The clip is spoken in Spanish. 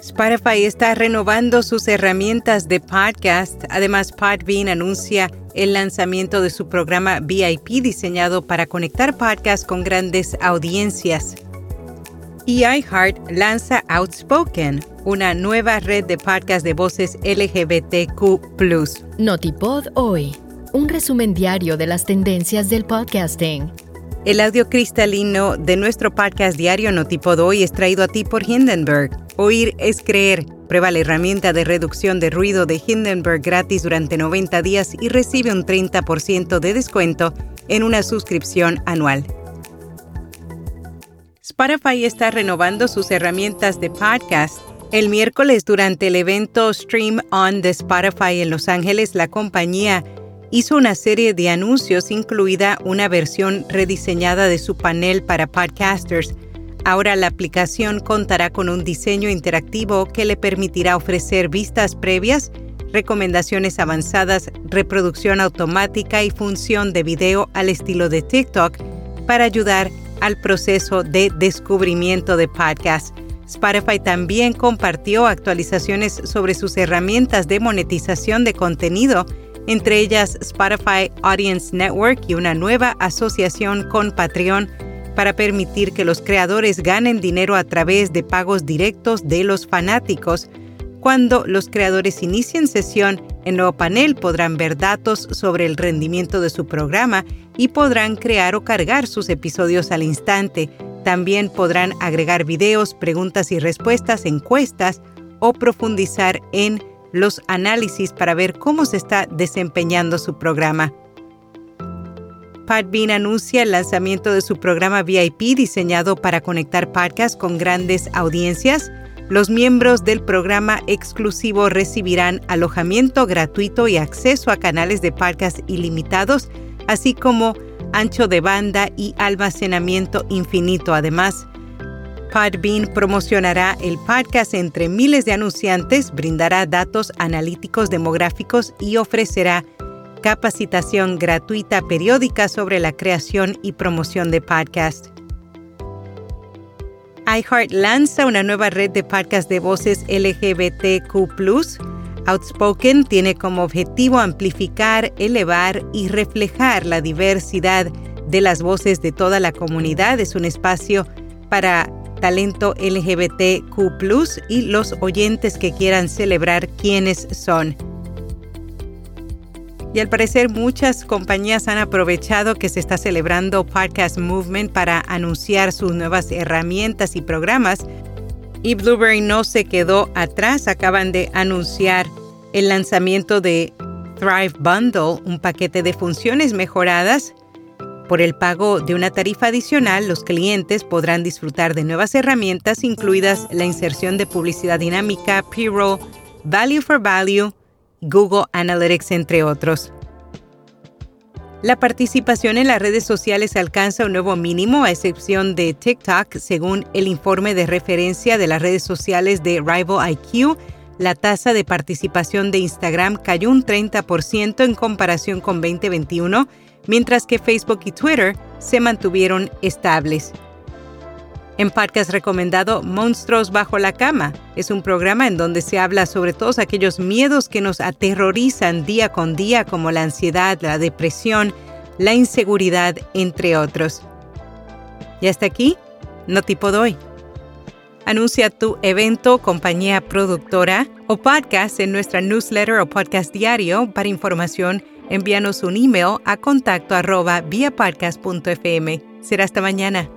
Spotify está renovando sus herramientas de podcast. Además, Podbean anuncia el lanzamiento de su programa VIP diseñado para conectar podcasts con grandes audiencias. Y iHeart lanza Outspoken, una nueva red de podcasts de voces LGBTQ. Notipod hoy, un resumen diario de las tendencias del podcasting. El audio cristalino de nuestro podcast diario Notipod hoy es traído a ti por Hindenburg. Oír es creer. Prueba la herramienta de reducción de ruido de Hindenburg gratis durante 90 días y recibe un 30% de descuento en una suscripción anual. Spotify está renovando sus herramientas de podcast. El miércoles durante el evento Stream On de Spotify en Los Ángeles, la compañía hizo una serie de anuncios, incluida una versión rediseñada de su panel para podcasters. Ahora la aplicación contará con un diseño interactivo que le permitirá ofrecer vistas previas, recomendaciones avanzadas, reproducción automática y función de video al estilo de TikTok para ayudar al proceso de descubrimiento de podcasts. Spotify también compartió actualizaciones sobre sus herramientas de monetización de contenido entre ellas Spotify Audience Network y una nueva asociación con Patreon para permitir que los creadores ganen dinero a través de pagos directos de los fanáticos. Cuando los creadores inicien sesión, en nuevo panel podrán ver datos sobre el rendimiento de su programa y podrán crear o cargar sus episodios al instante. También podrán agregar videos, preguntas y respuestas, encuestas o profundizar en los análisis para ver cómo se está desempeñando su programa. Podbean anuncia el lanzamiento de su programa VIP diseñado para conectar podcasts con grandes audiencias. Los miembros del programa exclusivo recibirán alojamiento gratuito y acceso a canales de podcast ilimitados, así como ancho de banda y almacenamiento infinito. Además, Podbean promocionará el podcast entre miles de anunciantes, brindará datos analíticos demográficos y ofrecerá capacitación gratuita periódica sobre la creación y promoción de podcast. iHeart lanza una nueva red de podcasts de voces LGBTQ. Outspoken tiene como objetivo amplificar, elevar y reflejar la diversidad de las voces de toda la comunidad. Es un espacio para talento LGBTQ y los oyentes que quieran celebrar quiénes son. Y al parecer muchas compañías han aprovechado que se está celebrando Podcast Movement para anunciar sus nuevas herramientas y programas. Y Blueberry no se quedó atrás, acaban de anunciar el lanzamiento de Thrive Bundle, un paquete de funciones mejoradas por el pago de una tarifa adicional, los clientes podrán disfrutar de nuevas herramientas, incluidas la inserción de publicidad dinámica, pre-roll, Value for Value, Google Analytics, entre otros. La participación en las redes sociales alcanza un nuevo mínimo, a excepción de TikTok, según el informe de referencia de las redes sociales de Rival IQ. La tasa de participación de Instagram cayó un 30% en comparación con 2021 mientras que Facebook y Twitter se mantuvieron estables. En podcast recomendado Monstruos bajo la cama es un programa en donde se habla sobre todos aquellos miedos que nos aterrorizan día con día como la ansiedad, la depresión, la inseguridad, entre otros. Y hasta aquí, no tipo doy. Anuncia tu evento, compañía productora o podcast en nuestra newsletter o podcast diario para información envíanos un email a contacto arroba Será hasta mañana.